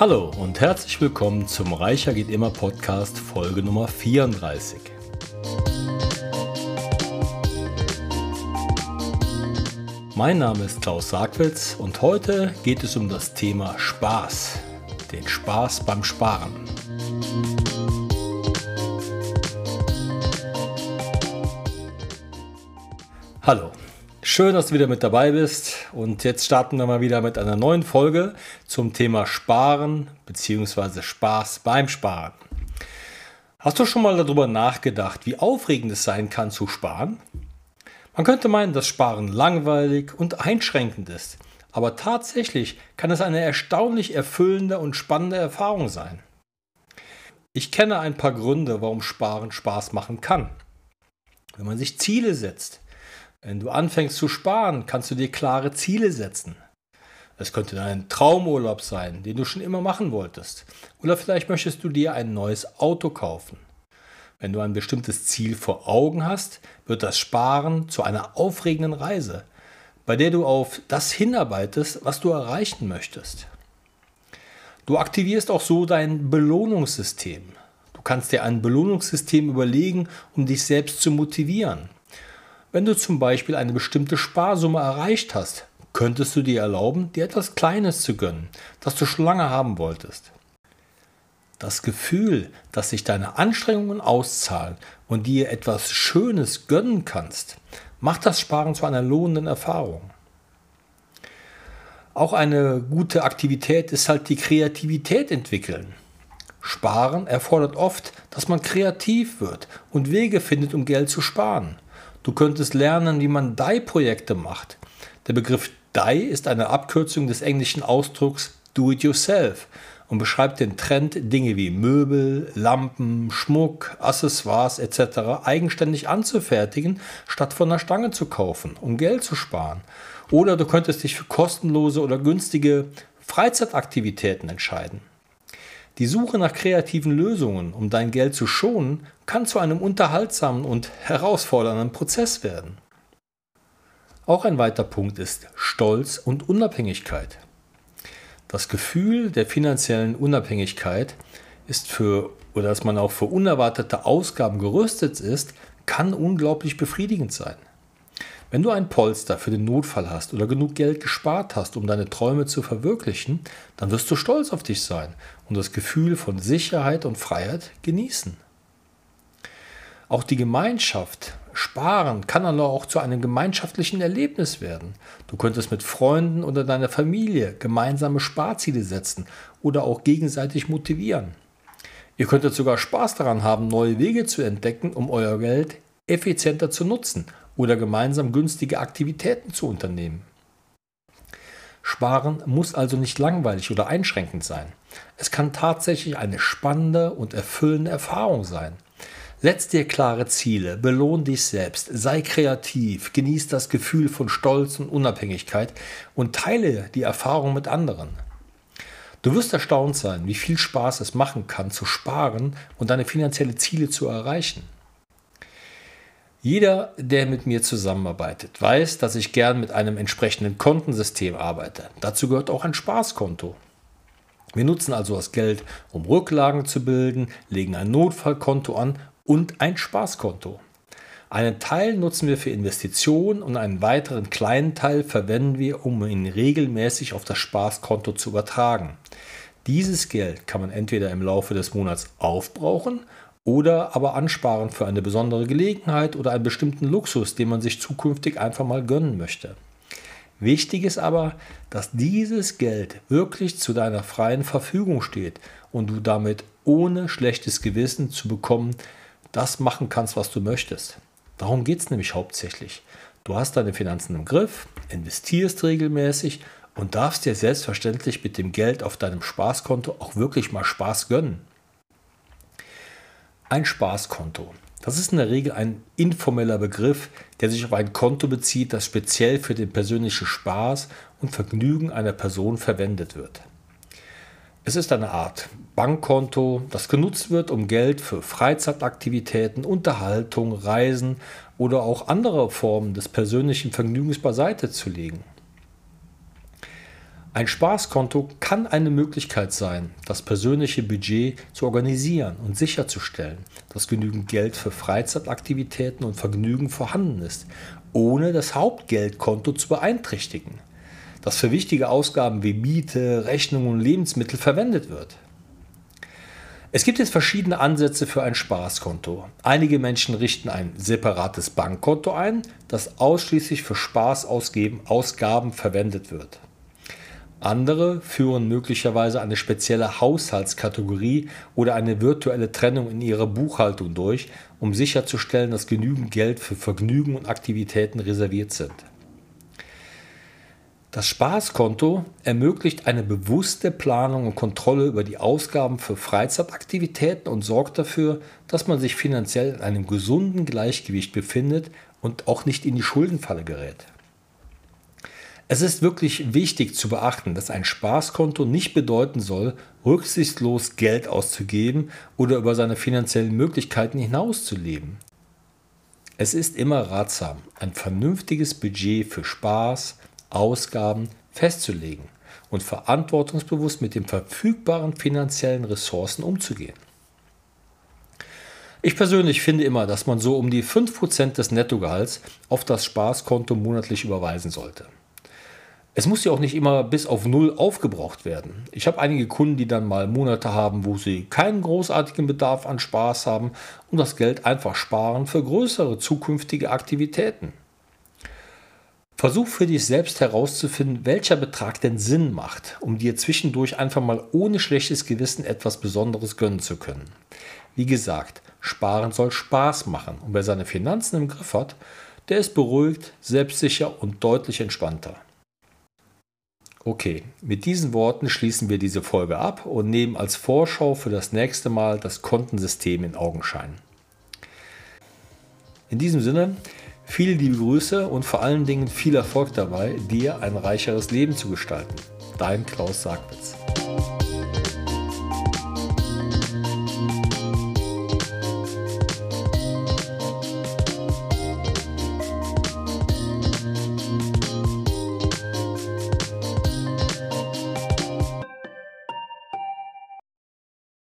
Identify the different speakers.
Speaker 1: Hallo und herzlich willkommen zum Reicher geht immer Podcast Folge Nummer 34. Mein Name ist Klaus Sargwitz und heute geht es um das Thema Spaß, den Spaß beim Sparen. Hallo, Schön, dass du wieder mit dabei bist. Und jetzt starten wir mal wieder mit einer neuen Folge zum Thema Sparen bzw. Spaß beim Sparen. Hast du schon mal darüber nachgedacht, wie aufregend es sein kann zu sparen? Man könnte meinen, dass Sparen langweilig und einschränkend ist. Aber tatsächlich kann es eine erstaunlich erfüllende und spannende Erfahrung sein. Ich kenne ein paar Gründe, warum Sparen Spaß machen kann. Wenn man sich Ziele setzt, wenn du anfängst zu sparen, kannst du dir klare Ziele setzen. Es könnte dein Traumurlaub sein, den du schon immer machen wolltest. Oder vielleicht möchtest du dir ein neues Auto kaufen. Wenn du ein bestimmtes Ziel vor Augen hast, wird das Sparen zu einer aufregenden Reise, bei der du auf das hinarbeitest, was du erreichen möchtest. Du aktivierst auch so dein Belohnungssystem. Du kannst dir ein Belohnungssystem überlegen, um dich selbst zu motivieren. Wenn du zum Beispiel eine bestimmte Sparsumme erreicht hast, könntest du dir erlauben, dir etwas Kleines zu gönnen, das du schon lange haben wolltest. Das Gefühl, dass sich deine Anstrengungen auszahlen und dir etwas Schönes gönnen kannst, macht das Sparen zu einer lohnenden Erfahrung. Auch eine gute Aktivität ist halt die Kreativität entwickeln. Sparen erfordert oft, dass man kreativ wird und Wege findet, um Geld zu sparen. Du könntest lernen, wie man DIE-Projekte macht. Der Begriff DIE ist eine Abkürzung des englischen Ausdrucks Do It Yourself und beschreibt den Trend, Dinge wie Möbel, Lampen, Schmuck, Accessoires etc. eigenständig anzufertigen, statt von der Stange zu kaufen, um Geld zu sparen. Oder du könntest dich für kostenlose oder günstige Freizeitaktivitäten entscheiden. Die Suche nach kreativen Lösungen, um dein Geld zu schonen, kann zu einem unterhaltsamen und herausfordernden Prozess werden. Auch ein weiter Punkt ist Stolz und Unabhängigkeit. Das Gefühl der finanziellen Unabhängigkeit ist für oder dass man auch für unerwartete Ausgaben gerüstet ist, kann unglaublich befriedigend sein. Wenn du ein Polster für den Notfall hast oder genug Geld gespart hast, um deine Träume zu verwirklichen, dann wirst du stolz auf dich sein und das Gefühl von Sicherheit und Freiheit genießen. Auch die Gemeinschaft, Sparen, kann dann auch zu einem gemeinschaftlichen Erlebnis werden. Du könntest mit Freunden oder deiner Familie gemeinsame Sparziele setzen oder auch gegenseitig motivieren. Ihr könntet sogar Spaß daran haben, neue Wege zu entdecken, um euer Geld effizienter zu nutzen oder gemeinsam günstige Aktivitäten zu unternehmen. Sparen muss also nicht langweilig oder einschränkend sein. Es kann tatsächlich eine spannende und erfüllende Erfahrung sein. Setz dir klare Ziele, belohn dich selbst, sei kreativ, genieß das Gefühl von Stolz und Unabhängigkeit und teile die Erfahrung mit anderen. Du wirst erstaunt sein, wie viel Spaß es machen kann, zu sparen und deine finanzielle Ziele zu erreichen. Jeder, der mit mir zusammenarbeitet, weiß, dass ich gern mit einem entsprechenden Kontensystem arbeite. Dazu gehört auch ein Spaßkonto. Wir nutzen also das Geld, um Rücklagen zu bilden, legen ein Notfallkonto an und ein Spaßkonto. Einen Teil nutzen wir für Investitionen und einen weiteren kleinen Teil verwenden wir, um ihn regelmäßig auf das Spaßkonto zu übertragen. Dieses Geld kann man entweder im Laufe des Monats aufbrauchen oder aber ansparen für eine besondere Gelegenheit oder einen bestimmten Luxus, den man sich zukünftig einfach mal gönnen möchte. Wichtig ist aber, dass dieses Geld wirklich zu deiner freien Verfügung steht und du damit ohne schlechtes Gewissen zu bekommen das machen kannst, was du möchtest. Darum geht es nämlich hauptsächlich. Du hast deine Finanzen im Griff, investierst regelmäßig und darfst dir selbstverständlich mit dem Geld auf deinem Spaßkonto auch wirklich mal Spaß gönnen. Ein Spaßkonto. Das ist in der Regel ein informeller Begriff, der sich auf ein Konto bezieht, das speziell für den persönlichen Spaß und Vergnügen einer Person verwendet wird. Es ist eine Art Bankkonto, das genutzt wird, um Geld für Freizeitaktivitäten, Unterhaltung, Reisen oder auch andere Formen des persönlichen Vergnügens beiseite zu legen. Ein Spaßkonto kann eine Möglichkeit sein, das persönliche Budget zu organisieren und sicherzustellen, dass genügend Geld für Freizeitaktivitäten und Vergnügen vorhanden ist, ohne das Hauptgeldkonto zu beeinträchtigen, das für wichtige Ausgaben wie Miete, Rechnungen und Lebensmittel verwendet wird. Es gibt jetzt verschiedene Ansätze für ein Spaßkonto. Einige Menschen richten ein separates Bankkonto ein, das ausschließlich für Spaßausgaben verwendet wird. Andere führen möglicherweise eine spezielle Haushaltskategorie oder eine virtuelle Trennung in ihrer Buchhaltung durch, um sicherzustellen, dass genügend Geld für Vergnügen und Aktivitäten reserviert sind. Das Spaßkonto ermöglicht eine bewusste Planung und Kontrolle über die Ausgaben für Freizeitaktivitäten und sorgt dafür, dass man sich finanziell in einem gesunden Gleichgewicht befindet und auch nicht in die Schuldenfalle gerät. Es ist wirklich wichtig zu beachten, dass ein Spaßkonto nicht bedeuten soll, rücksichtslos Geld auszugeben oder über seine finanziellen Möglichkeiten hinauszuleben. Es ist immer ratsam, ein vernünftiges Budget für Spaß, Ausgaben festzulegen und verantwortungsbewusst mit den verfügbaren finanziellen Ressourcen umzugehen. Ich persönlich finde immer, dass man so um die 5% des Nettogehalts auf das Spaßkonto monatlich überweisen sollte. Es muss ja auch nicht immer bis auf Null aufgebraucht werden. Ich habe einige Kunden, die dann mal Monate haben, wo sie keinen großartigen Bedarf an Spaß haben und das Geld einfach sparen für größere zukünftige Aktivitäten. Versuch für dich selbst herauszufinden, welcher Betrag denn Sinn macht, um dir zwischendurch einfach mal ohne schlechtes Gewissen etwas Besonderes gönnen zu können. Wie gesagt, Sparen soll Spaß machen und wer seine Finanzen im Griff hat, der ist beruhigt, selbstsicher und deutlich entspannter. Okay, mit diesen Worten schließen wir diese Folge ab und nehmen als Vorschau für das nächste Mal das Kontensystem in Augenschein. In diesem Sinne, viele liebe Grüße und vor allen Dingen viel Erfolg dabei, dir ein reicheres Leben zu gestalten. Dein Klaus Sagwitz.